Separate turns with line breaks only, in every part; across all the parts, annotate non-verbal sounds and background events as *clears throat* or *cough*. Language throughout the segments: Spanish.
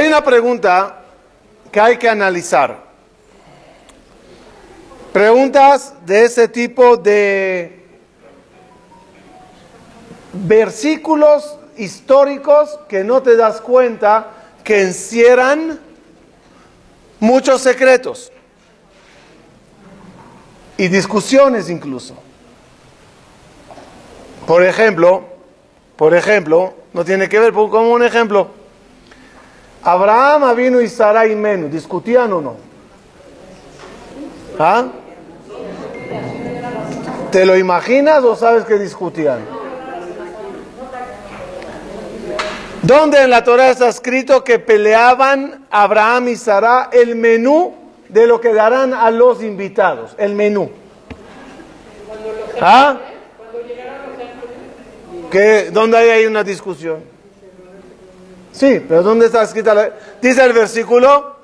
Hay una pregunta que hay que analizar. Preguntas de ese tipo de versículos históricos que no te das cuenta que encierran muchos secretos y discusiones incluso. Por ejemplo, por ejemplo, no tiene que ver como un ejemplo. Abraham vino y Sarai Menú, ¿discutían o no? ¿Ah? ¿Te lo imaginas o sabes que discutían? ¿Dónde en la Torah está escrito que peleaban Abraham y Sara el menú de lo que darán a los invitados? El menú. ¿Ah? ¿Qué? ¿Dónde hay ahí una discusión? Sí, pero ¿dónde está escrita? La... Dice el versículo.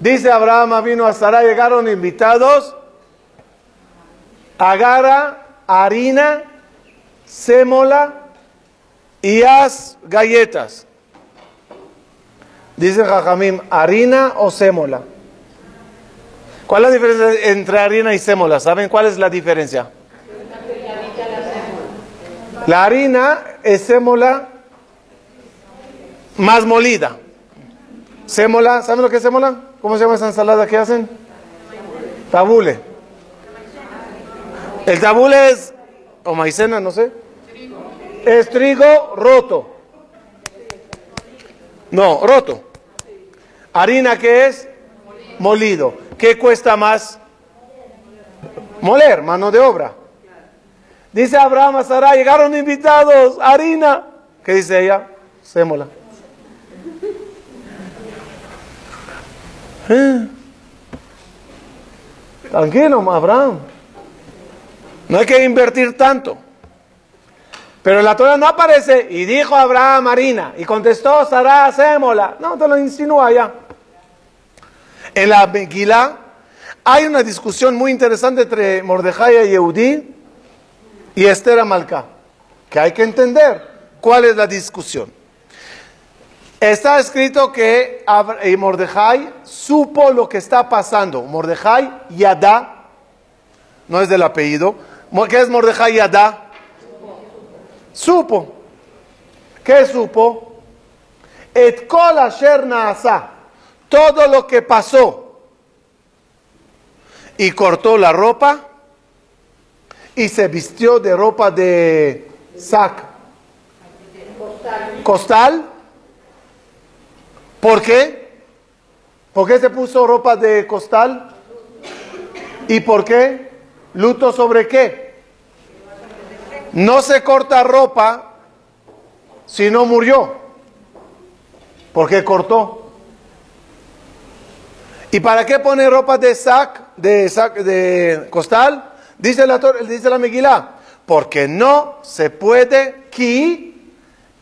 Dice Abraham vino a Sara, llegaron invitados. Agarra harina, sémola y haz galletas. Dice Jajamim, harina o sémola. ¿Cuál es la diferencia entre harina y sémola? ¿Saben cuál es la diferencia? La harina es sémola más molida. Sémola, ¿saben lo que es sémola? ¿Cómo se llama esa ensalada que hacen? Tabule. El tabule es, o maicena, no sé. Es trigo roto. No, roto. Harina que es molido. ¿Qué cuesta más? Moler, mano de obra. Dice Abraham a Sara, llegaron invitados, harina. ¿Qué dice ella? Sémola. ¿Eh? Tranquilo, Abraham. No hay que invertir tanto. Pero la Torah no aparece y dijo Abraham harina y contestó Sara, sémola. No, te lo insinúa ya. En la Megillah hay una discusión muy interesante entre Mordejai y Yehudí y Esther Amalcá, que hay que entender cuál es la discusión. Está escrito que Mordejai supo lo que está pasando. Mordejai Yadá, no es del apellido. ¿Qué es Mordejai Yadá? Supo. ¿Qué supo? Et kol asher Todo lo que pasó. Y cortó la ropa y se vistió de ropa de sac. Costal. ¿Por qué? ¿Por qué se puso ropa de costal? ¿Y por qué? ¿Luto sobre qué? No se corta ropa si no murió. ¿Por qué cortó? ¿Y para qué pone ropa de sac, de sac, de costal? Dice la, dice la Megilá, porque no se puede ki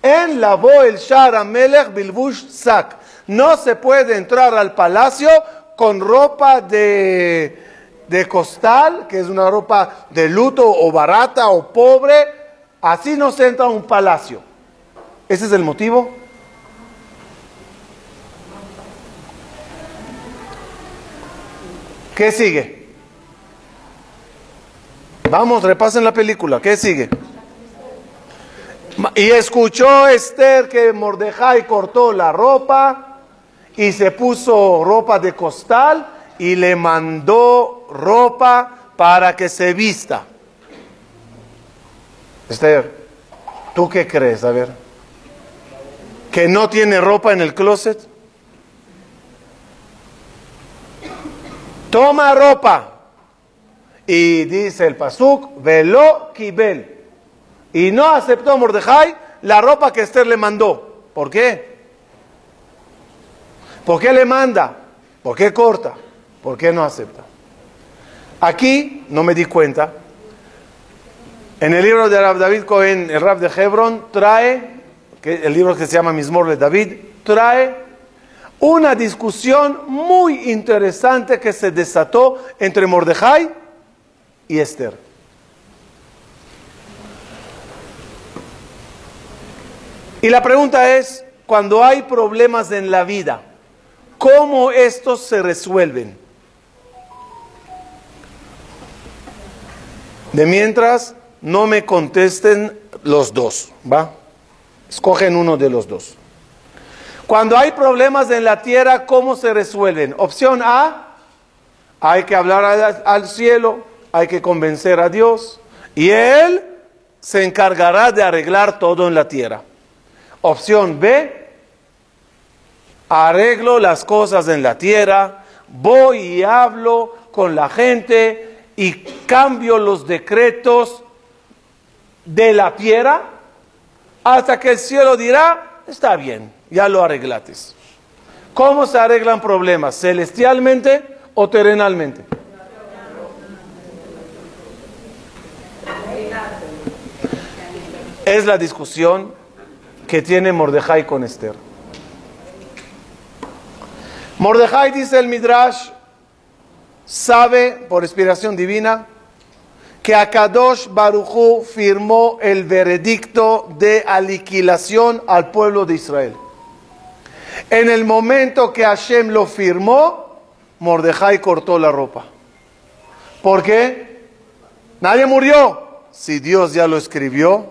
en la el shara melech bilbush sak. No se puede entrar al palacio con ropa de, de costal, que es una ropa de luto o barata o pobre. Así no se entra a un palacio. ¿Ese es el motivo? ¿Qué sigue? Vamos, repasen la película. ¿Qué sigue? Y escuchó Esther que Mordejai cortó la ropa y se puso ropa de costal y le mandó ropa para que se vista. Esther, ¿tú qué crees? A ver. ¿Que no tiene ropa en el closet? Toma ropa y dice el Pasuk, velo kibel. Y no aceptó Mordejai la ropa que Esther le mandó. ¿Por qué? ¿Por qué le manda? ¿Por qué corta? ¿Por qué no acepta? Aquí no me di cuenta. En el libro de Rab David Cohen, el Rab de Hebron, trae, que el libro que se llama Mismor de David, trae una discusión muy interesante que se desató entre Mordejai y Esther. Y la pregunta es, cuando hay problemas en la vida, ¿cómo estos se resuelven? De mientras, no me contesten los dos, ¿va? Escogen uno de los dos. Cuando hay problemas en la tierra, ¿cómo se resuelven? Opción A, hay que hablar al, al cielo, hay que convencer a Dios y Él se encargará de arreglar todo en la tierra. Opción B, arreglo las cosas en la tierra, voy y hablo con la gente y cambio los decretos de la tierra hasta que el cielo dirá, está bien, ya lo arreglates. ¿Cómo se arreglan problemas? ¿Celestialmente o terrenalmente? Es la discusión que tiene Mordejai con Esther. Mordejai, dice el Midrash, sabe por inspiración divina que Akadosh Baruchu firmó el veredicto de aniquilación al pueblo de Israel. En el momento que Hashem lo firmó, Mordejai cortó la ropa. ¿Por qué? Nadie murió. Si Dios ya lo escribió,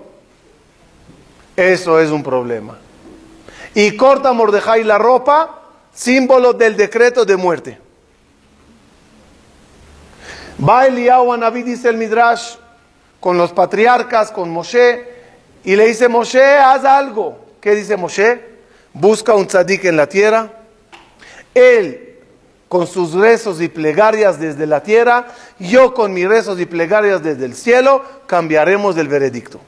eso es un problema. Y corta Mordejai la ropa, símbolo del decreto de muerte. Va Eliyahu a Naví, dice el Midrash, con los patriarcas, con Moshe, y le dice, Moshe, haz algo. ¿Qué dice Moshe? Busca un tzadik en la tierra. Él, con sus rezos y plegarias desde la tierra, yo con mis rezos y plegarias desde el cielo, cambiaremos el veredicto.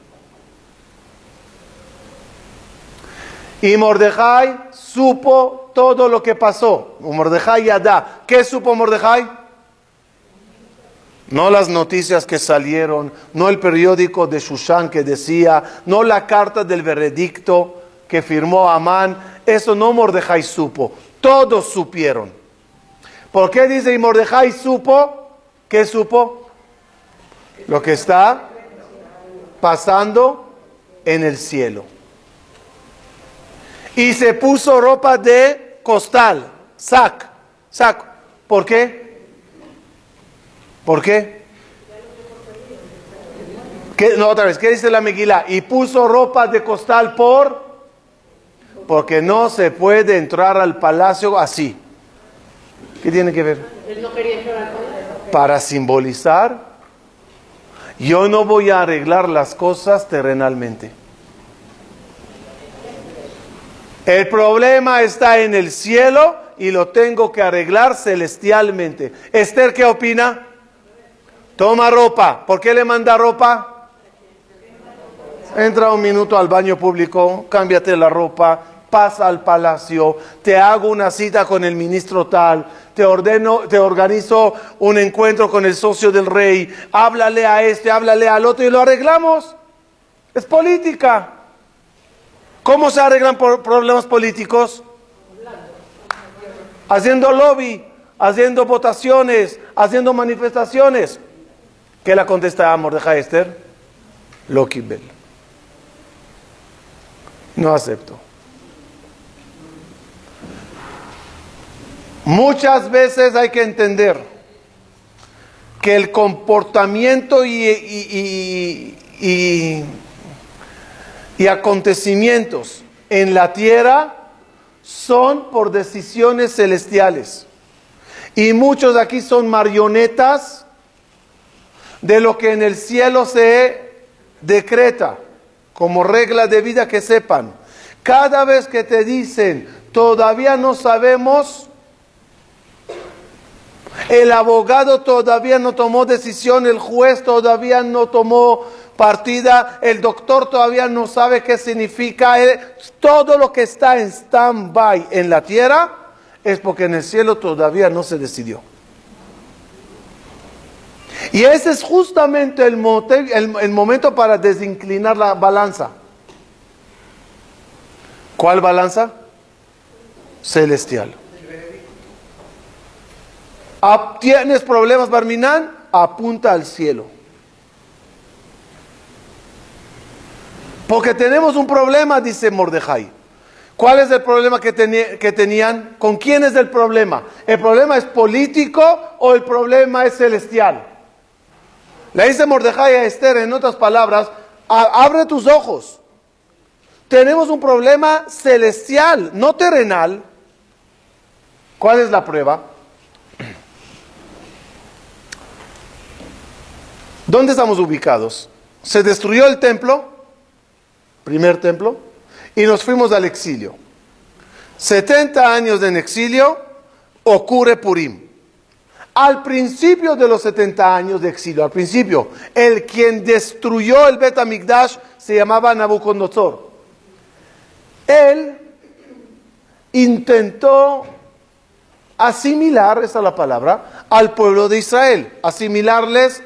Y Mordejai supo todo lo que pasó. Mordejai Yadá. ¿Qué supo Mordejai? No las noticias que salieron, no el periódico de Shushan que decía, no la carta del veredicto que firmó Amán. Eso no Mordejai supo. Todos supieron. ¿Por qué dice y Mordejai supo? ¿Qué supo? Lo que está pasando en el cielo y se puso ropa de costal, sac, saco. ¿Por qué? ¿Por qué? ¿Qué? No, otra vez, ¿qué dice la Meguila? Y puso ropa de costal por... Porque no se puede entrar al palacio así. ¿Qué tiene que ver? Para simbolizar, yo no voy a arreglar las cosas terrenalmente. El problema está en el cielo y lo tengo que arreglar celestialmente. Esther, ¿qué opina? Toma ropa. ¿Por qué le manda ropa? Entra un minuto al baño público, cámbiate la ropa, pasa al palacio, te hago una cita con el ministro tal, te ordeno, te organizo un encuentro con el socio del rey, háblale a este, háblale al otro y lo arreglamos. Es política. ¿Cómo se arreglan problemas políticos? Haciendo lobby, haciendo votaciones, haciendo manifestaciones. ¿Qué la contesta Mordejai Esther? Lo Bell. No acepto. Muchas veces hay que entender que el comportamiento y acontecimientos en la tierra son por decisiones celestiales. Y muchos aquí son marionetas de lo que en el cielo se decreta como regla de vida que sepan. Cada vez que te dicen, todavía no sabemos, el abogado todavía no tomó decisión, el juez todavía no tomó partida, el doctor todavía no sabe qué significa. Todo lo que está en stand-by en la tierra es porque en el cielo todavía no se decidió. Y ese es justamente el, el momento para desinclinar la balanza. ¿Cuál balanza? Celestial. ¿Tienes problemas, Barminán? Apunta al cielo. Porque tenemos un problema, dice Mordejai. ¿Cuál es el problema que, que, tenían? ¿Con quién es el problema? ¿El problema es político o el problema es celestial? Le dice Mordejai a Esther, en otras palabras, abre tus ojos. Tenemos un problema celestial, no terrenal. ¿Cuál es la prueba? *clears throat* ¿Dónde estamos ubicados? Se destruyó el templo, primer templo, y nos fuimos al exilio. 70 años en exilio, ocurre Purim. Al principio de los 70 años de exilio, al principio, el quien destruyó el Bet se llamaba Nabucodonosor. Él intentó asimilar, esa es la palabra, al pueblo de Israel, asimilarles,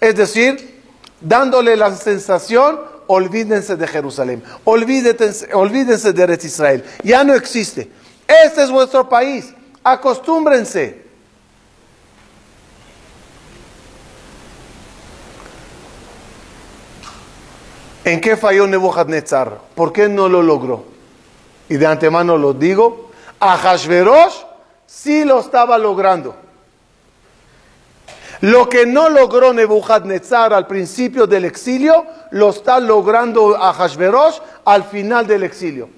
es decir, dándole la sensación olvídense de Jerusalén, olvídense, olvídense de Eretz Israel, ya no existe. Este es vuestro país, acostúmbrense. ¿En qué falló Nebuchadnezzar? ¿Por qué no lo logró? Y de antemano lo digo, a Hashverosh sí lo estaba logrando. Lo que no logró Nebuchadnezzar al principio del exilio, lo está logrando a Hashverosh al final del exilio.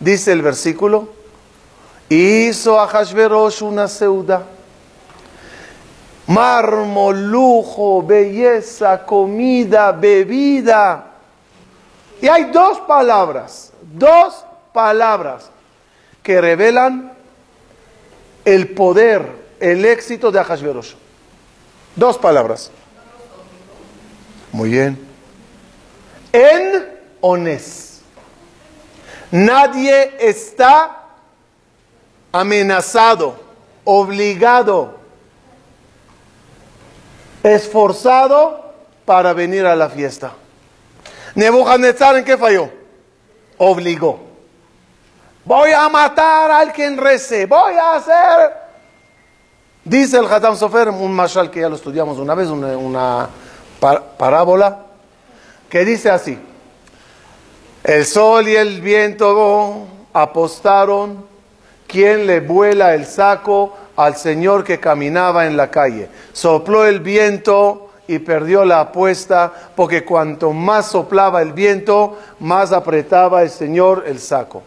Dice el versículo, hizo a Hashverosh una ceuda. Mármol, lujo, belleza, comida, bebida. Y hay dos palabras, dos palabras que revelan el poder el éxito de Ahasverosh. Dos palabras. Muy bien. En ones. Nadie está amenazado, obligado, esforzado para venir a la fiesta. Nebuchadnezzar en qué falló? Obligó. Voy a matar al quien rece, voy a hacer Dice el Hatam Sofer, un mashal que ya lo estudiamos una vez, una, parábola, que dice así: El sol y el viento apostaron, quien le vuela el saco al señor que caminaba en la calle. Sopló el viento y perdió la apuesta, porque cuanto más soplaba el viento, más apretaba el señor el saco.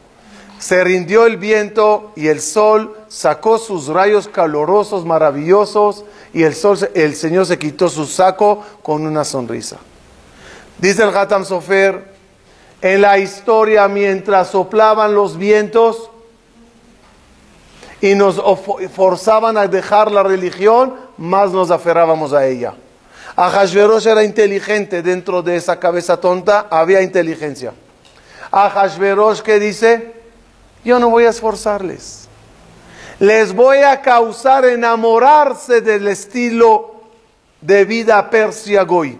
Se rindió el viento y el sol sacó sus rayos calorosos, maravillosos, y el, sol, el Señor se quitó su saco con una sonrisa. Dice el Hatam Sofer, en la historia mientras soplaban los vientos y nos forzaban a dejar la religión, más nos aferrábamos a ella. Ahashverosh era inteligente, dentro de esa cabeza tonta había inteligencia. Ahashverosh que dice, yo no voy a esforzarles. Les voy a causar enamorarse del estilo de vida persia goy.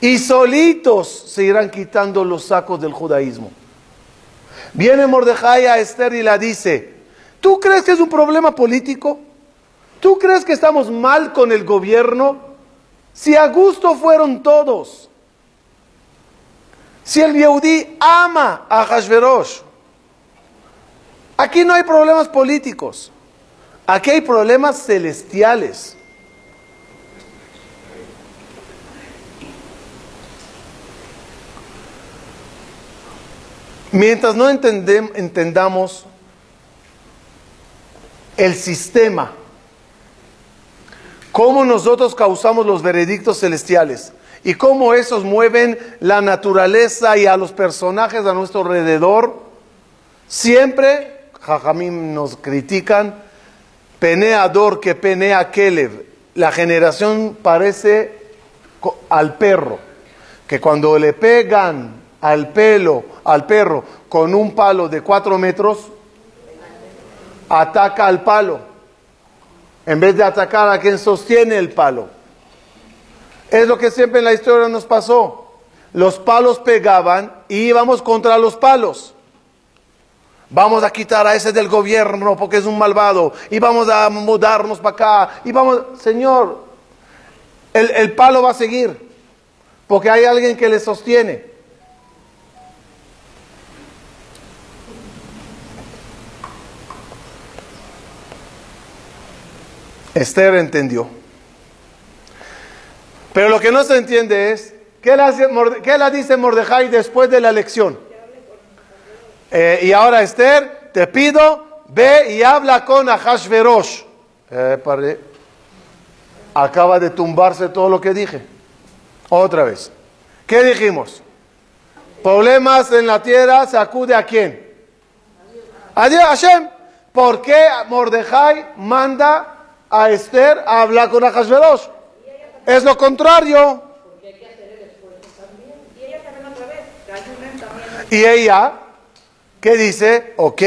Y solitos se irán quitando los sacos del judaísmo. Viene Mordejai a Esther y la dice, ¿tú crees que es un problema político? ¿Tú crees que estamos mal con el gobierno? Si a gusto fueron todos. Si el Yehudí ama a Hashverosh, aquí no hay problemas políticos, aquí hay problemas celestiales. Mientras no entendamos el sistema, cómo nosotros causamos los veredictos celestiales, y cómo esos mueven la naturaleza y a los personajes a nuestro alrededor. Siempre, Jajamim nos critican, peneador que penea Kelev. La generación parece al perro, que cuando le pegan al pelo, al perro, con un palo de cuatro metros, ataca al palo, en vez de atacar a quien sostiene el palo. Es lo que siempre en la historia nos pasó. Los palos pegaban y íbamos contra los palos. Vamos a quitar a ese del gobierno porque es un malvado. Y vamos a mudarnos para acá. Y vamos, Señor, el, el, palo va a seguir. Porque hay alguien que le sostiene. Esther entendió. Pero lo que no se entiende es, ¿qué la, dice Mordejai después de la lección? Eh, y ahora Esther, te pido, ve y habla con Ahashverosh. Eh, Acaba de tumbarse todo lo que dije. Otra vez. ¿Qué dijimos? Problemas en la tierra se acude a quién? A Dios, Hashem. ¿Por qué Mordejai manda a Esther a hablar con Ahashverosh? Es lo contrario. Y ella, ¿qué dice? Ok,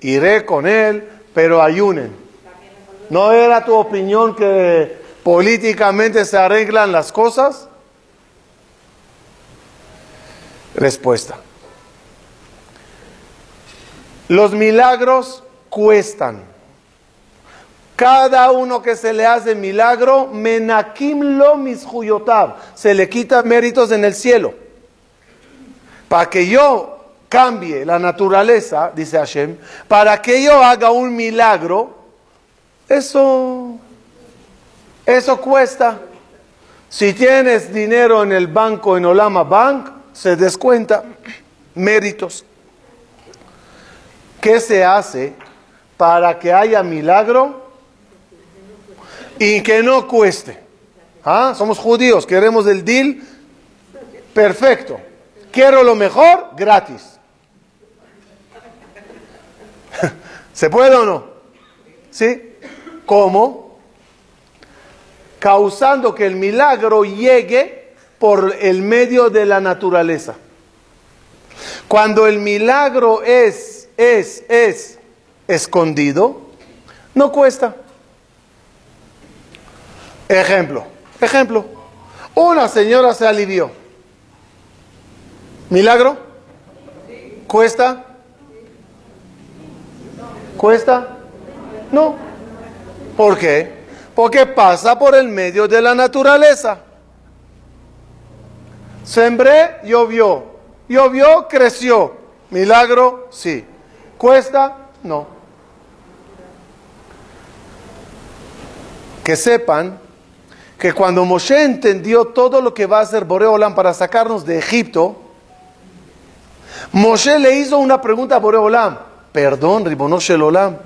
iré con él, pero ayunen. ¿No era tu opinión que políticamente se arreglan las cosas? Respuesta. Los milagros cuestan. Cada uno que se le hace milagro, menakim lo mishuyotab, se le quita méritos en el cielo. Para que yo cambie la naturaleza, dice Hashem, para que yo haga un milagro, eso, eso cuesta. Si tienes dinero en el banco, en Olama Bank, se descuenta méritos. ¿Qué se hace para que haya milagro y que no cueste? ¿Ah? Somos judíos, queremos el deal perfecto. Quiero lo mejor gratis. *laughs* ¿Se puede o no? ¿Sí? ¿Cómo? Causando que el milagro llegue por el medio de la naturaleza. Cuando el milagro es, es, es escondido, no cuesta. Ejemplo, ejemplo. Una señora se alivió. ¿Milagro? ¿Cuesta? ¿Cuesta? No. ¿Por qué? Porque pasa por el medio de la naturaleza. Sembré, llovió. Llovió, creció. Milagro, sí. ¿Cuesta? No. Que sepan que cuando Moshe entendió todo lo que va a hacer Boreolam para sacarnos de Egipto, Moshe le hizo una pregunta a Boreolam. Perdón, Ribonosh Olam.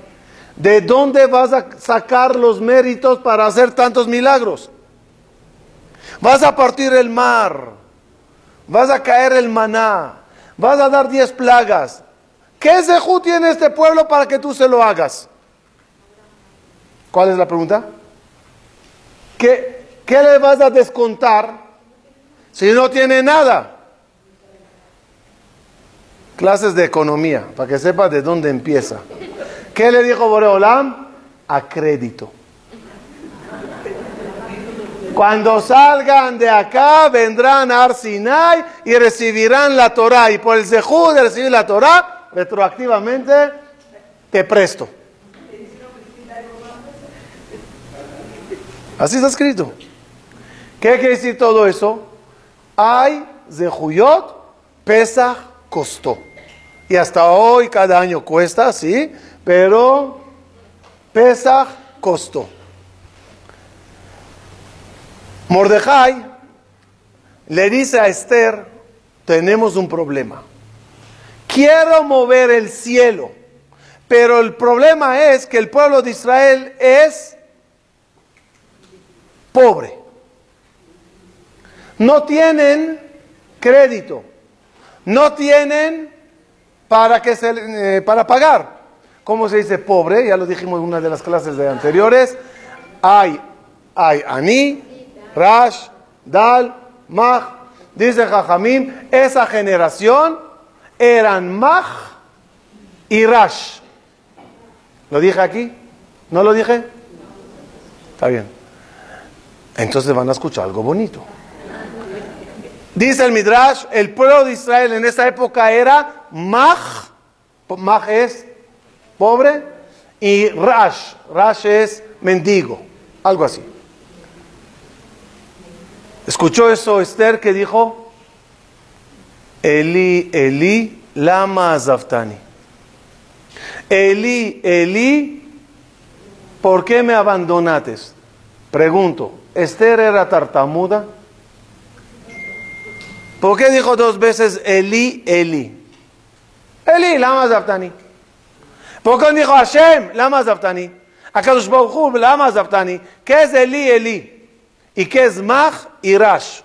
¿De dónde vas a sacar los méritos para hacer tantos milagros? Vas a partir el mar, vas a caer el maná, vas a dar diez plagas. ¿Qué sejú tiene este pueblo para que tú se lo hagas? ¿Cuál es la pregunta? ¿Qué, qué le vas a descontar si no tiene nada? Clases de economía, para que sepa de dónde empieza. ¿Qué le dijo Boreolam? A crédito. Cuando salgan de acá, vendrán a Arsinai y recibirán la Torah. Y por el Zehú de recibir la Torah, retroactivamente te presto. Así está escrito. ¿Qué quiere decir todo eso? Hay Zehuyot, Pesach costó. Y hasta hoy cada año cuesta, ¿sí? pero Pesach costó. Mordejai le dice a Esther, tenemos un problema. Quiero mover el cielo, pero el problema es que el pueblo de Israel es pobre. No tienen crédito, no tienen para, que se, eh, para pagar. ¿Cómo se dice pobre? Ya lo dijimos en una de las clases de anteriores. Hay, hay Ani, Rash, Dal, Mach. Dice Jajamim, esa generación eran Mach y Rash. ¿Lo dije aquí? ¿No lo dije? Está bien. Entonces van a escuchar algo bonito. Dice el Midrash, el pueblo de Israel en esa época era Mach. Mach es pobre, y Rash, Rash es mendigo, algo así. ¿Escuchó eso Esther que dijo? Eli, Eli, lama zaftani. Eli, Eli, ¿por qué me abandonates? Pregunto, ¿Esther era tartamuda? ¿Por qué dijo dos veces Eli, Eli? Eli, lama zaftani. ¿Por qué dijo Hashem, lama zaftani? Akadosh Baruch lama zaftani. ¿Qué es Eli, Eli? ¿Y qué es Mach y Rash?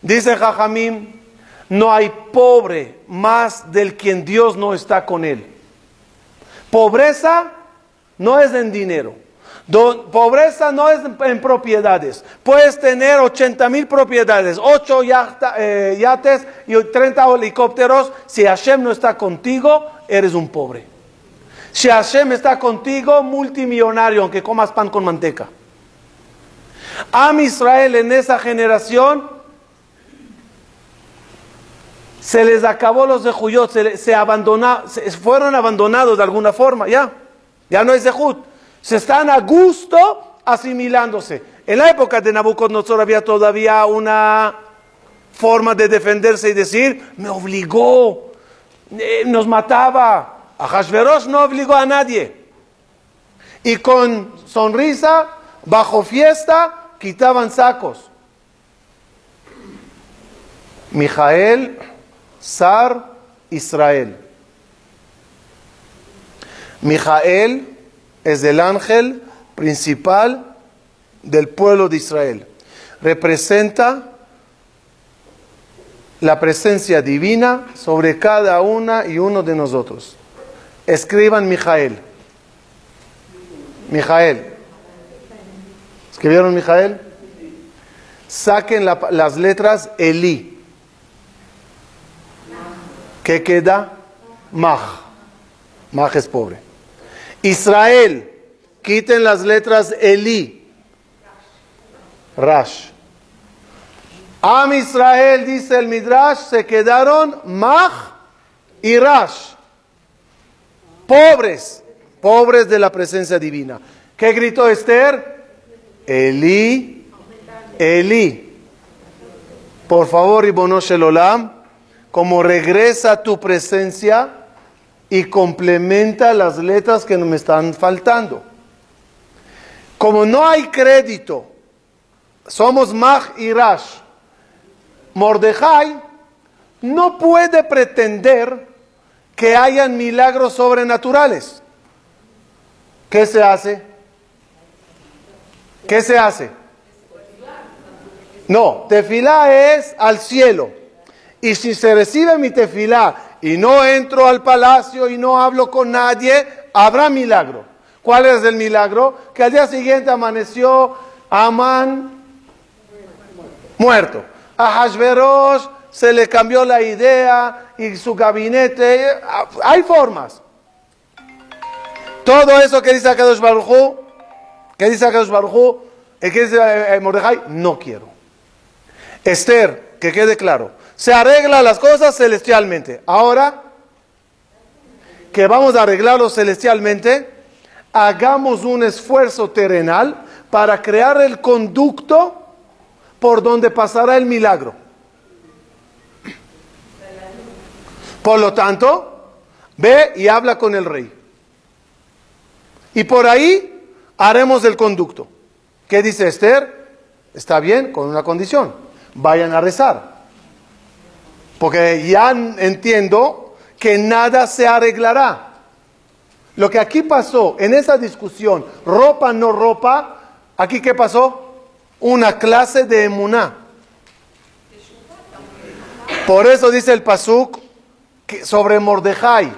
Dice Jajamim, no hay pobre más del quien Dios no está con él. Pobreza no es en dinero. Pobreza no es en, propiedades. Puedes tener 80 mil propiedades, 8 eh, yates y 30 helicópteros. Si Hashem no está contigo, eres un pobre. Si Hashem está contigo, multimillonario, aunque comas pan con manteca. Am Israel en esa generación se les acabó los de se, se, se fueron abandonados de alguna forma, ya, ya no es Zehut. Se están a gusto asimilándose. En la época de Nabucodonosor había todavía una forma de defenderse y decir, me obligó, eh, nos mataba. A Hashverosh no obligó a nadie. Y con sonrisa, bajo fiesta, quitaban sacos. Mijael Sar Israel. Mijael es el ángel principal del pueblo de Israel. Representa la presencia divina sobre cada una y uno de nosotros. Escriban Mijael. Mijael. ¿Escribieron Mijael? Saquen las letras Eli. ¿Qué queda? Maj. Maj es pobre. Israel. Quiten las letras Eli. Rash. Am Israel, dice el Midrash, se quedaron Maj y Rash. Pobres. Pobres de la presencia divina. ¿Qué gritó Esther? Eli. Eli. Por favor, Ibono Shelolam como regresa tu presencia y complementa las letras que me están faltando. Como no hay crédito, somos Mach y Rash. Mordejai no puede pretender que hayan milagros sobrenaturales. ¿Qué se hace? ¿Qué se hace? No, tefilá es al cielo. Y si se recibe mi tefilá y no entro al palacio y no hablo con nadie, habrá milagro. ¿Cuál es el milagro? Que al día siguiente amaneció Amán muerto. A Hashverosh se le cambió la idea y su gabinete. Hay formas. Todo eso que dice Akadosh Baruj que dice Akadosh Baruj que dice eh, Mordejai, no quiero. Esther, que quede claro se arregla las cosas celestialmente. Ahora que vamos a arreglarlo celestialmente, hagamos un esfuerzo terrenal para crear el conducto por donde pasará el milagro. Por lo tanto, ve y habla con el rey. Y por ahí haremos el conducto. ¿Qué dice Esther? Está bien, con una condición. Vayan a rezar. Porque ya entiendo que nada se arreglará. Lo que aquí pasó en esa discusión, ropa, no ropa, aquí qué pasó? Una clase de emuná. Por eso dice el Pasuk sobre Mordejai.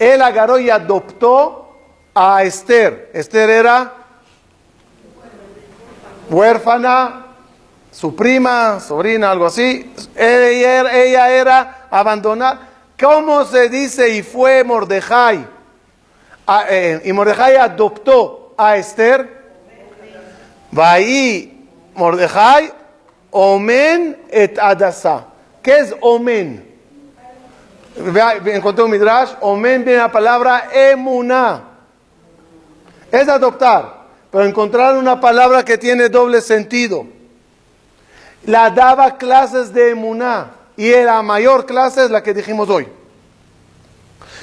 Él agarró y adoptó a Esther. Esther era huérfana, su prima, sobrina, algo así, ella, era abandonada. ¿Cómo se dice? Y fue Mordejai. Eh, y Mordejai adoptó a Esther. ahí Mordejai, Omen et Adasa. ¿Qué es Omen? Encontré un midrash. Omen viene la palabra emuná. Es adoptar. Pero encontrar una palabra que tiene doble sentido la daba clases de emuná y la mayor clase es la que dijimos hoy.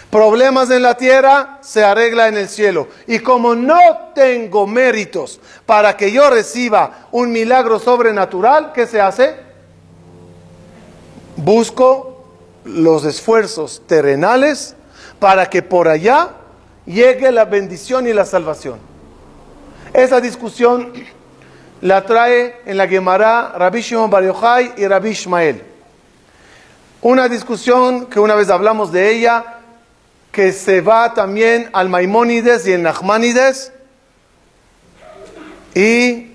Problemas en la tierra se arregla en el cielo. Y como no tengo méritos para que yo reciba un milagro sobrenatural, ¿qué se hace? Busco los esfuerzos terrenales para que por allá llegue la bendición y la salvación. Esa discusión la trae en la Gemara Rabbi Shimon Bar Yochai y Rabbi Ishmael. Una discusión que una vez hablamos de ella, que se va también al Maimónides y el Nachmanides, y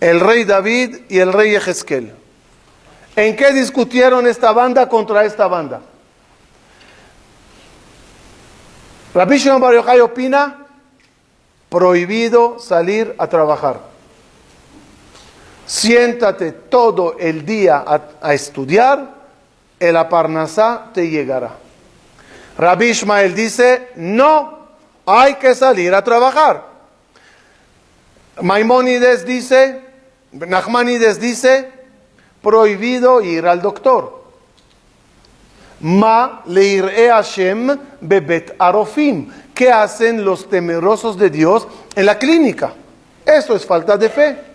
el rey David y el rey Ezequiel. ¿En qué discutieron esta banda contra esta banda? Rabbi Shimon Bar Yochai opina prohibido salir a trabajar. Siéntate todo el día a, estudiar el aparnasá te llegará. Rabbi Ishmael dice, no, hay que salir a trabajar. Maimónides dice, Nachmanides dice, prohibido ir al doctor. Ma leir'e Hashem bebet arofim. ¿Qué hacen los temerosos de Dios en la clínica? Eso es falta de fe.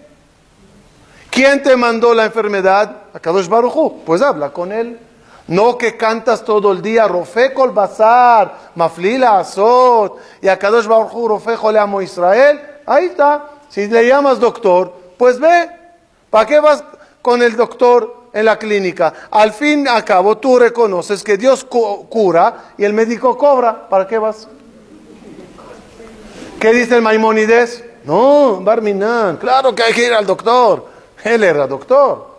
¿Quién te mandó la enfermedad? A Kadosh Baruchu. Pues habla con él. No que cantas todo el día, Rofeco el bazar, Maflila Azot, y a Kadosh Baruch Rofeco le amo Israel. Ahí está. Si le llamas doctor, pues ve. ¿Para qué vas con el doctor en la clínica? Al fin y al cabo tú reconoces que Dios cura y el médico cobra. ¿Para qué vas? ¿Qué dice el Maimónides? No, Barminan, claro que hay que ir al doctor. Él era doctor.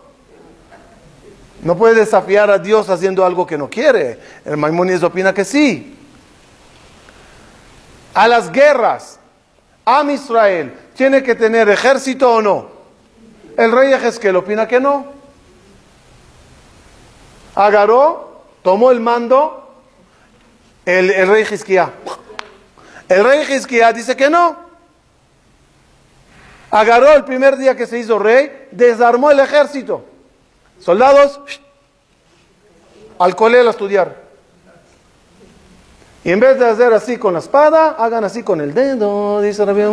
No puede desafiar a Dios haciendo algo que no quiere. El Maimónides opina que sí. A las guerras, Am Israel, ¿tiene que tener ejército o no? El rey Ezequiel opina que no. Agarró, tomó el mando el, rey Hizquía. El rey Hizquía dice que no. Agarró el primer día que se hizo rey, desarmó el ejército. Soldados, al colegio a estudiar. Y en vez de hacer así con la espada, hagan así con el dedo, dice David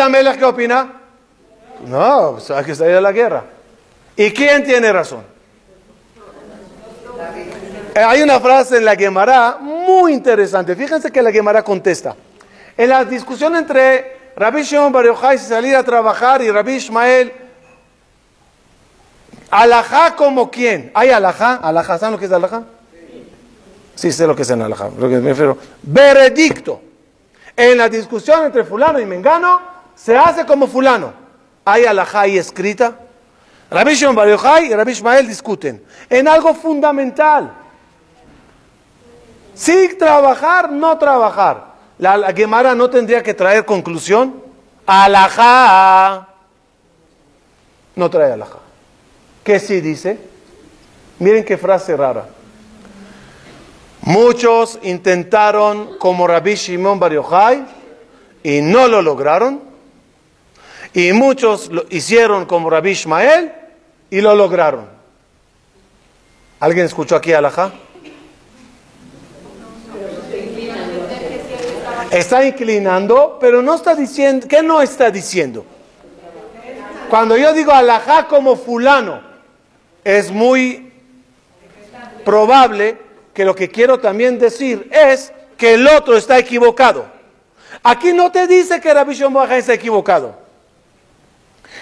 Amelech, ¿qué opina? No, pues hay que salir a la guerra. ¿Y quién tiene razón? Hay una frase en la Gemara muy interesante. Fíjense que la Gemara contesta. En la discusión entre Rabbi Shimon Bar Yochai salir a trabajar y Rabbi Ishmael, alajá como quién? ¿Hay alajá? ¿Alajá? ¿Saben lo que es alajá? Sí, sé lo que es el alajá. Lo que me refiero. Veredicto. En la discusión entre fulano y mengano, se hace como fulano. ¿Hay alajá ahí escrita? Rabbi Shimon Bar Yochai y Rabbi Ishmael discuten en algo fundamental. Sí trabajar, no trabajar. La, Gemara no tendría que traer conclusión. Alajá. No trae alajá. ¿Qué sí dice? Miren qué frase rara. Muchos intentaron como Rabbi Shimon Bar Yochai y no lo lograron. Y muchos lo hicieron como Rabbi Ishmael y lo lograron. ¿Alguien escuchó aquí alajá? Está inclinando, pero no está diciendo, ¿qué no está diciendo? Cuando yo digo alajá como fulano, es muy probable que lo que quiero también decir es que el otro está equivocado. Aquí no te dice que Rabbi Shimon está equivocado.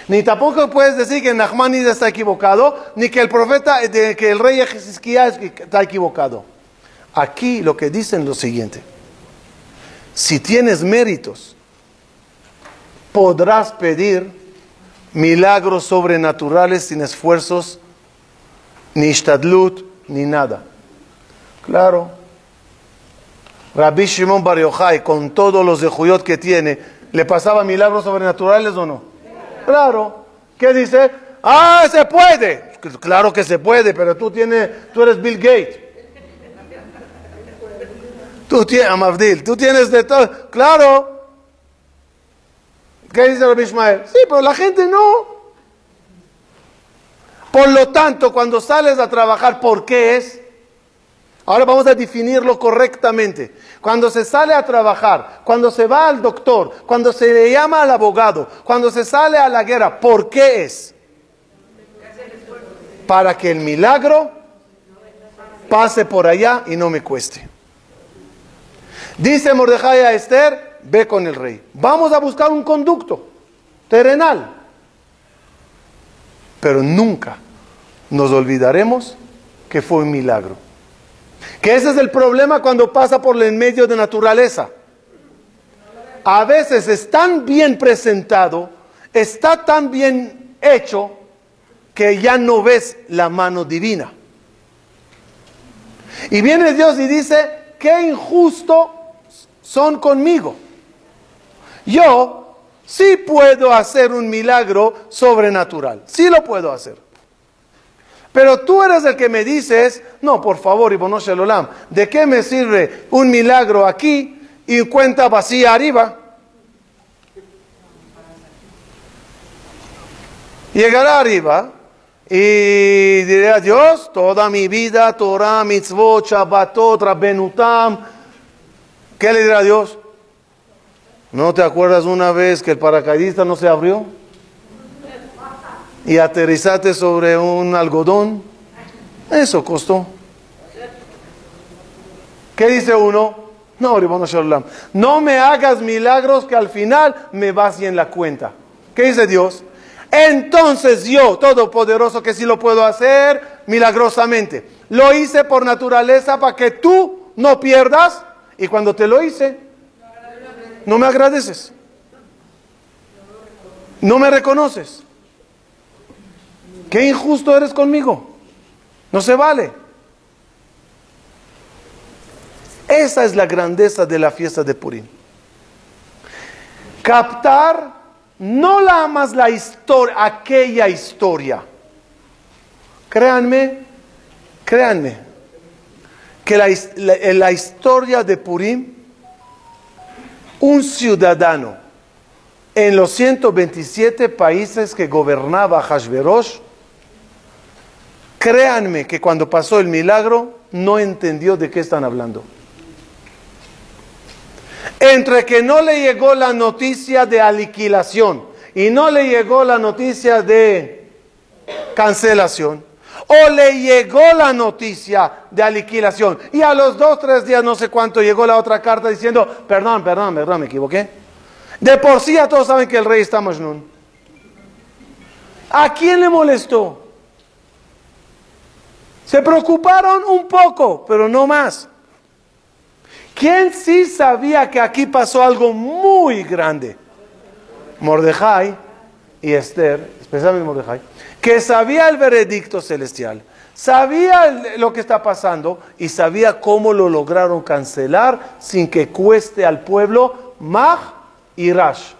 Ni tampoco puedes decir que Nachmanides está equivocado, ni que el profeta, que el rey Ezequiel está equivocado. Aquí lo que dicen es lo siguiente si tienes méritos, podrás pedir milagros sobrenaturales sin esfuerzos, ni shtadlut, ni nada. Claro. Rabbi Shimon Bar Yochai, con todos los de Juyot que tiene, ¿le pasaba milagros sobrenaturales o no? Claro. ¿Qué dice? Ah, se puede. Claro que se puede, pero tú, tienes, tú eres Bill Gates. Tú tienes, Amavdil, tú tienes de todo. Claro. ¿Qué dice Rabbi Ismael? Sí, pero la gente no. Por lo tanto, cuando sales a trabajar, ¿por qué es? Ahora vamos a definirlo correctamente. Cuando se sale a trabajar, cuando se va al doctor, cuando se le llama al abogado, cuando se sale a la guerra, ¿por qué es? Para que el milagro pase por allá y no me cueste. Dice Mordejai a Esther, ve con el rey. Vamos a buscar un conducto terrenal. Pero nunca nos olvidaremos que fue un milagro. Que ese es el problema cuando pasa por el medio de naturaleza. A veces es tan bien presentado, está tan bien hecho, que ya no ves la mano divina. Y viene Dios y dice, qué injusto son conmigo. Yo sí puedo hacer un milagro sobrenatural, sí lo puedo hacer. Pero tú eres el que me dices, no, por favor, Ibono Shelolam, ¿de qué me sirve un milagro aquí y cuenta vacía arriba? Llegará arriba y diré a Dios, toda mi vida, Torah, mitzvot, Shabbatot, Rabbenutam. ¿Qué le dirá Dios? ¿No te acuerdas una vez que el paracaidista no se abrió? y aterrizaste sobre un algodón, eso costó. ¿Qué dice uno? No, no me hagas milagros que al final me vacíen la cuenta. ¿Qué dice Dios? Entonces yo, todopoderoso, que sí lo puedo hacer milagrosamente, lo hice por naturaleza para que tú no pierdas y cuando te lo hice, no me agradeces. No me reconoces. Qué injusto eres conmigo. No se vale. Esa es la grandeza de la fiesta de Purim. Captar no la más la historia, aquella historia. Créanme, créanme, que la, la historia de Purim, un ciudadano en los 127 países que gobernaba Hashverosh, Créanme que cuando pasó el milagro no entendió de qué están hablando. Entre que no le llegó la noticia de aniquilación y no le llegó la noticia de cancelación, o le llegó la noticia de aniquilación y a los dos, tres días, no sé cuánto, llegó la otra carta diciendo, perdón, perdón, perdón, me equivoqué. De por sí ya todos saben que el rey está Majnun. ¿A quién le molestó? Se preocuparon un poco, pero no más. ¿Quién sí sabía que aquí pasó algo muy grande? Mordejai y Esther, especialmente Mordejai, que sabía el veredicto celestial, sabía lo que está pasando y sabía cómo lo lograron cancelar sin que cueste al pueblo Mag y Rash.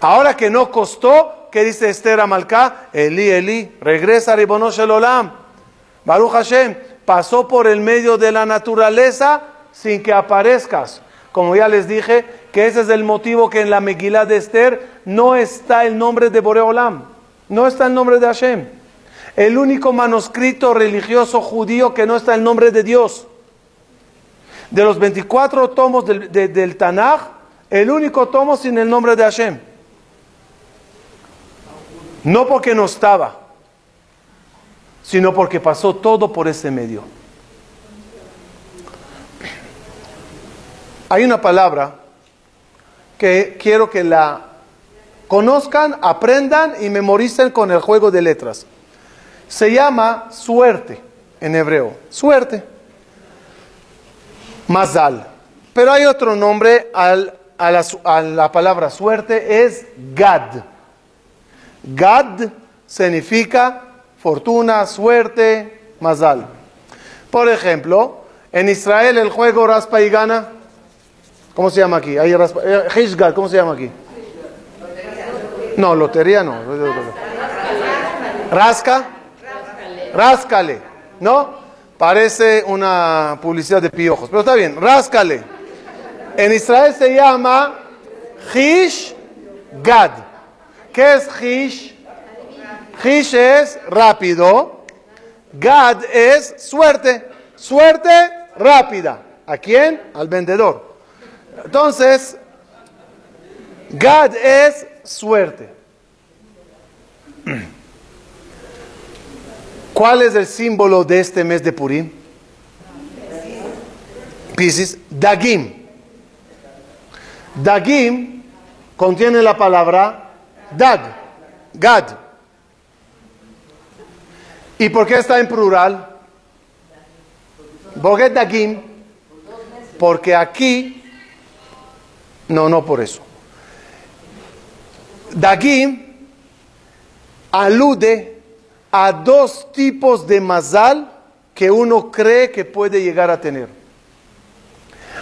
Ahora que no costó, ¿qué dice Esther Amalcá? Eli, Eli, regresa Ribonosh el Olam. Baruch Hashem pasó por el medio de la naturaleza sin que aparezcas. Como ya les dije, que ese es el motivo que en la Megilá de Esther no está el nombre de Boreolam, no está el nombre de Hashem. El único manuscrito religioso judío que no está el nombre de Dios. De los 24 tomos del, del Tanaj, el único tomo sin el nombre de Hashem. No porque no estaba, sino porque pasó todo por ese medio. Hay una palabra que quiero que la conozcan, aprendan y memoricen con el juego de letras. Se llama suerte en hebreo. Suerte. Mazal. Pero hay otro nombre a, la, a la palabra suerte, es Gad. Gad significa fortuna, suerte, mazal. Por ejemplo, en Israel el juego raspa y gana, ¿cómo se llama aquí? Ahí raspa, eh, ¿cómo se llama aquí? No, lotería no. Rasca, ráscale, ¿no? Parece una publicidad de piojos, pero está bien, ráscale. En Israel se llama Hish Gad. ¿Qué es Hish? Hish es rápido. Gad es suerte. Suerte rápida. ¿A quién? Al vendedor. Entonces, Gad es suerte. ¿Cuál es el símbolo de este mes de Purim? Pisces, Dagim. Dagim contiene la palabra Dag, Gad. ¿Y por qué está en plural? ¿Por qué Dagim? Porque aquí, no, no por eso. Dagim alude a dos tipos de mazal que uno cree que puede llegar a tener.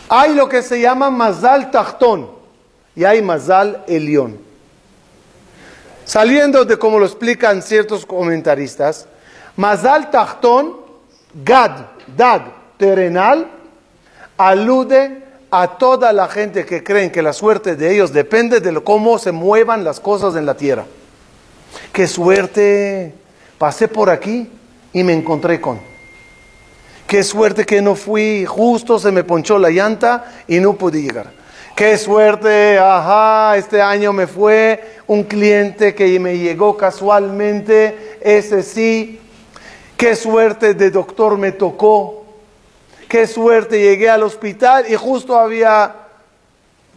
Hay lo que se llama mazal tachtón y hay mazal elión. Saliendo de como lo explican ciertos comentaristas, mazal tachtón, gad, dag, terrenal, alude a toda la gente que creen que la suerte de ellos depende de cómo se muevan las cosas en la tierra. Qué suerte, pasé por aquí y me encontré con. Qué suerte que no fui, justo se me ponchó la llanta y no pude llegar. Qué suerte, ajá, este año me fue un cliente que me llegó casualmente, ese sí. Qué suerte de doctor me tocó qué suerte llegué al hospital y justo había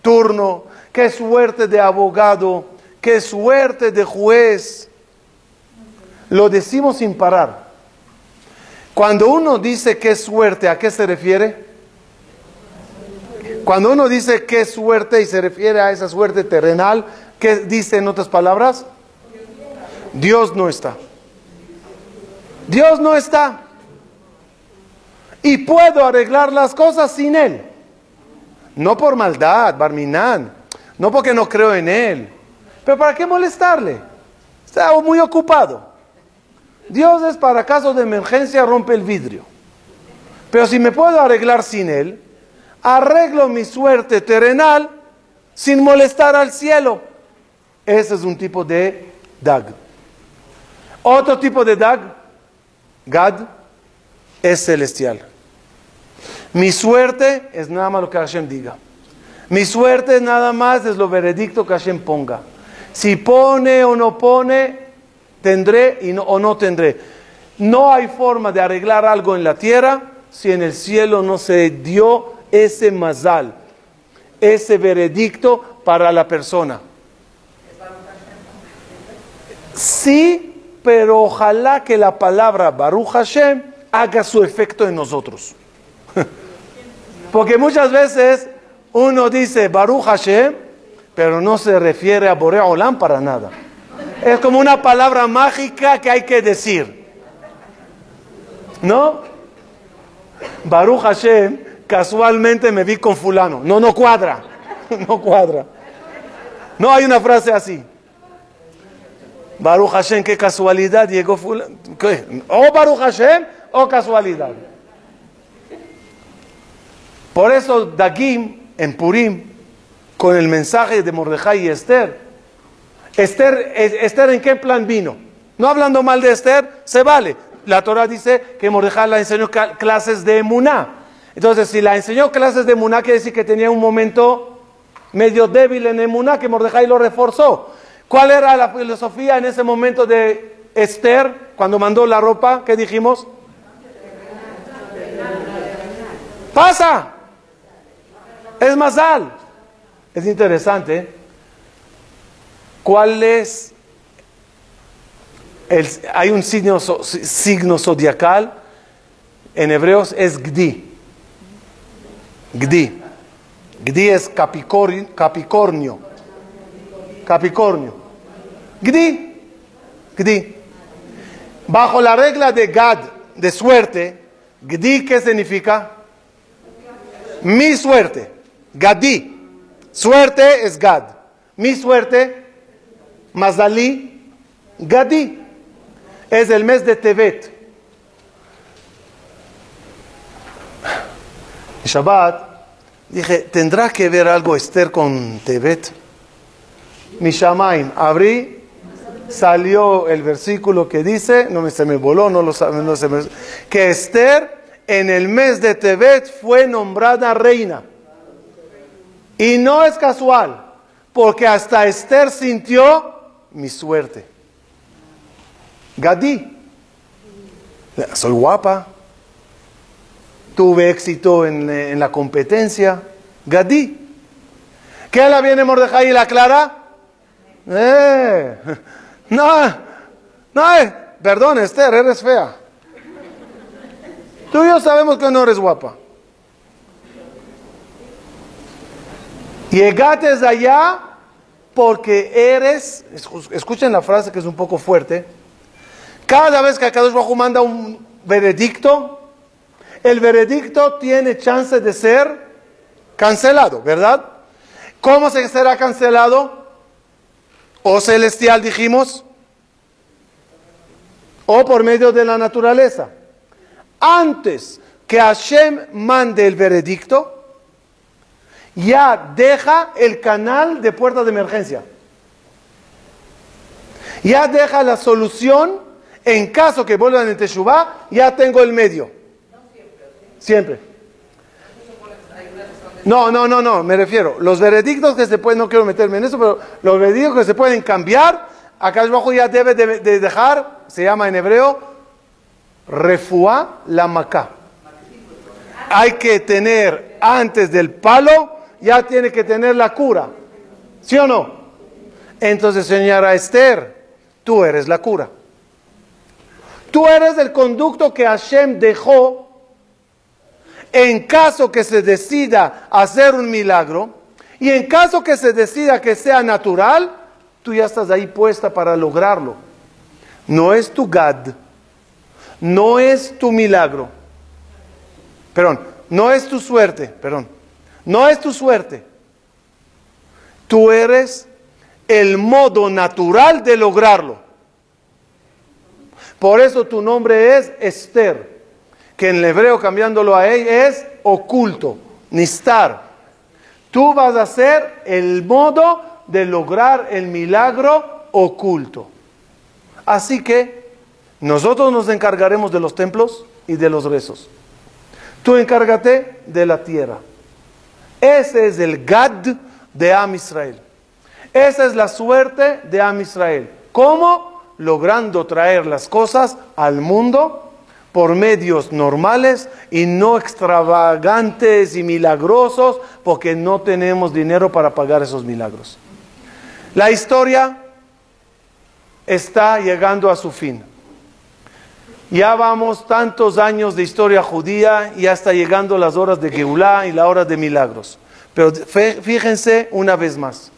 turno, qué suerte de abogado, qué suerte de juez. Lo decimos sin parar. Cuando uno dice qué suerte, ¿a qué se refiere? Cuando uno dice qué suerte y se refiere a esa suerte terrenal, ¿qué dice en otras palabras? Dios no está. Dios no está y puedo arreglar las cosas sin Él. No por maldad, Barminán, no porque no creo en Él, pero ¿para qué molestarle? Está muy ocupado. Dios es para casos de emergencia, rompe el vidrio. Pero si me puedo arreglar sin Él, arreglo mi suerte terrenal sin molestar al cielo. Ese es un tipo de Dag. Otro tipo de Dag, Gad, es celestial. Mi suerte es nada más lo que Hashem diga. Mi suerte nada más es lo veredicto que Hashem ponga. Si pone o no pone, tendré y no, o no tendré. No hay forma de arreglar algo en la tierra si en el cielo no se dio ese mazal, ese veredicto para la persona. Sí, pero ojalá que la palabra Baruch Hashem haga su efecto en nosotros. *laughs* Porque muchas veces uno dice Baruch Hashem, pero no se refiere a Borea Olam para nada. Es como una palabra mágica que hay que decir. ¿No? Baruch Hashem, casualmente me vi con fulano. No, no cuadra. *laughs* No cuadra. No hay una frase así. Baruch Hashem, qué casualidad llegó fulano. O Baruch Hashem o casualidad. Por eso Dagim en Purim, con el mensaje de Mordejai y Esther, Esther, Esther en qué plan vino? No hablando mal de Esther, se vale. La Torah dice que Mordejai la enseñó clases de Muná. Entonces, si la enseñó clases de Muná, quiere decir que tenía un momento medio débil en Muná, que Mordejai lo reforzó. ¿Cuál era la filosofía en ese momento de Esther cuando mandó la ropa? ¿Qué dijimos? Pasa, es Mazal. Es interesante. ¿Cuál es? El, hay un signo, signo zodiacal. En hebreos es Gdi. Gdi. Gdi es Capricornio. Capricornio. Capricornio. Gdi. Gdi. Bajo la regla de Gad, de suerte, Gdi, ¿qué significa? Mi suerte. Gadi. Suerte es Gad. Mi suerte, Mazali, Gadi. Es el mes de Tevet. Shabbat, dije, ¿tendrá que ver algo Esther con Tevet? Mi Shamaim, abrí salió el versículo que dice, no me, se me voló, no lo no se me, que Esther en el mes de Tebet fue nombrada reina. Y no es casual, porque hasta Esther sintió mi suerte. Gadí, soy guapa, tuve éxito en, la competencia. Gadí. ¿Qué la viene Mordejai y la Clara? Eh, *laughs* no, no, eh, perdón Esther, eres fea. Tú y yo sabemos que no eres guapa. Llegaste allá porque eres, escuchen la frase que es un poco fuerte, cada vez que Akadosh Bajo manda un veredicto, el veredicto tiene chance de ser cancelado, ¿verdad? ¿Cómo se será cancelado? O celestial dijimos, o por medio de la naturaleza. Antes que Hashem mande el veredicto, ya deja el canal de puerta de emergencia. Ya deja la solución en caso que vuelvan en Teshuvah, ya tengo el medio. Siempre. No, no, no, no, me refiero. Los veredictos que se pueden, no quiero meterme en eso, pero los veredictos que se pueden cambiar, acá abajo ya debe de, dejar, se llama en hebreo, refuá la macá. Hay que tener antes del palo ya tiene que tener la cura. ¿Sí o no? Entonces, señora Esther, tú eres la cura. Tú eres el conducto que Hashem dejó en caso que se decida hacer un milagro y en caso que se decida que sea natural, tú ya estás ahí puesta para lograrlo. No es tu Gad, no es tu milagro, perdón, no es tu suerte, perdón. No es tu suerte. Tú eres el modo natural de lograrlo. Por eso tu nombre es Esther, que en hebreo cambiándolo a ella es oculto, nistar. Tú vas a ser el modo de lograr el milagro oculto. Así que nosotros nos encargaremos de los templos y de los rezos. Tú encárgate de la tierra. Ese es el Gad de Am Israel. Esa es la suerte de Am Israel. ¿Cómo? Logrando traer las cosas al mundo por medios normales y no extravagantes y milagrosos, porque no tenemos dinero para pagar esos milagros. La historia está llegando a su fin. Ya vamos tantos años de historia judía y ya está llegando las horas de Geulah y la hora de milagros. Pero fíjense una vez más.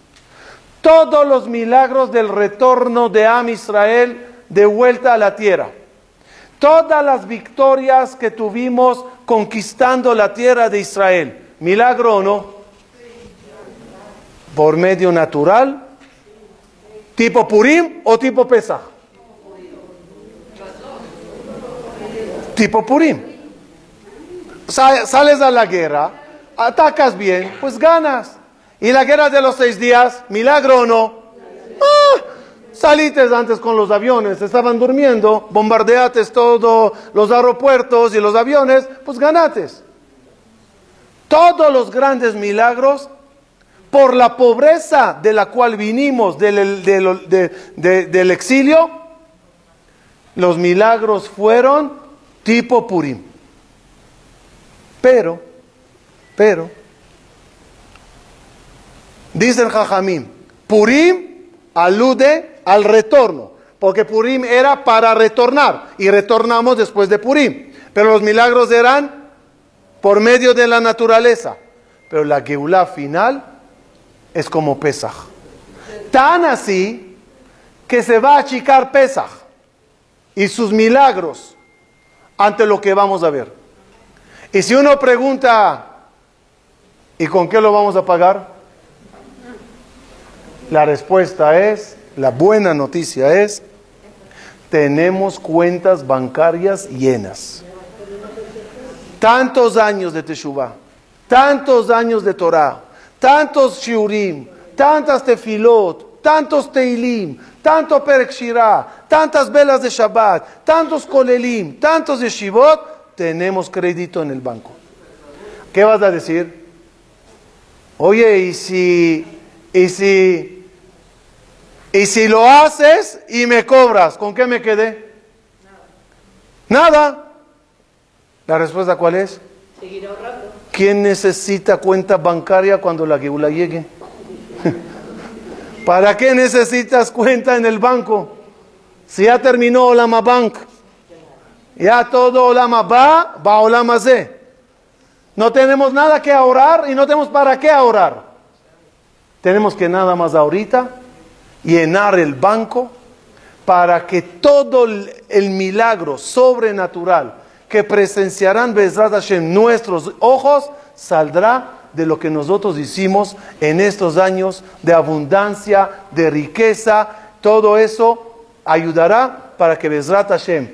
Todos los milagros del retorno de Am Israel de vuelta a la tierra. Todas las victorias que tuvimos conquistando la tierra de Israel. ¿Milagro o no? ¿Por medio natural? ¿Tipo Purim o tipo Pesach? Tipo Purim. Sales a la guerra, atacas bien, pues ganas. Y la guerra de los seis días, milagro o no. Ah, antes con los aviones, estaban durmiendo, bombardeates todos los aeropuertos y los aviones, pues ganates. Todos los grandes milagros, por la pobreza de la cual vinimos del, del exilio, los milagros fueron tipo Purim. Pero, pero, dice el Purim alude al retorno, porque Purim era para retornar y retornamos después de Purim. Pero los milagros eran por medio de la naturaleza. Pero la Geulah final es como Pesach. Tan así que se va a achicar Pesach y sus milagros ante lo que vamos a ver. Y si uno pregunta, ¿y con qué lo vamos a pagar? La respuesta es, la buena noticia es, tenemos cuentas bancarias llenas. Tantos años de Teshuvah, tantos años de Torah, tantos shiurim, tantas tefilot, tantos Teilim, tanto Perek tantas velas de Shabbat, tantos Kolelim, tantos Yeshivot, tenemos crédito en el banco. ¿Qué vas a decir? Oye, ¿y si, y si, y si lo haces y me cobras, ¿con qué me quedé? Nada. ¿La respuesta cuál es?
Seguir ahorrando.
¿Quién necesita cuenta bancaria cuando la geula llegue? ¿Para qué necesitas cuenta en el banco? Si ya terminó Olama Bank, ya todo Olama va, va Olama Z. No tenemos nada que ahorrar y no tenemos para qué ahorrar. Tenemos que nada más ahorita llenar el banco para que todo el, milagro sobrenatural que presenciarán Bezrat Hashem nuestros ojos saldrá de lo que nosotros hicimos en estos años de abundancia, de riqueza. Todo eso ayudará para que Bezrat Hashem,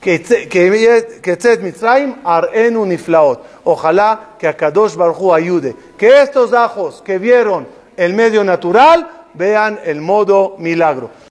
que Mitzrayim, Arenu Niflaot. Ojalá que a Kadosh Baruj ayude. Que estos ajos que vieron el medio natural vean el modo milagro.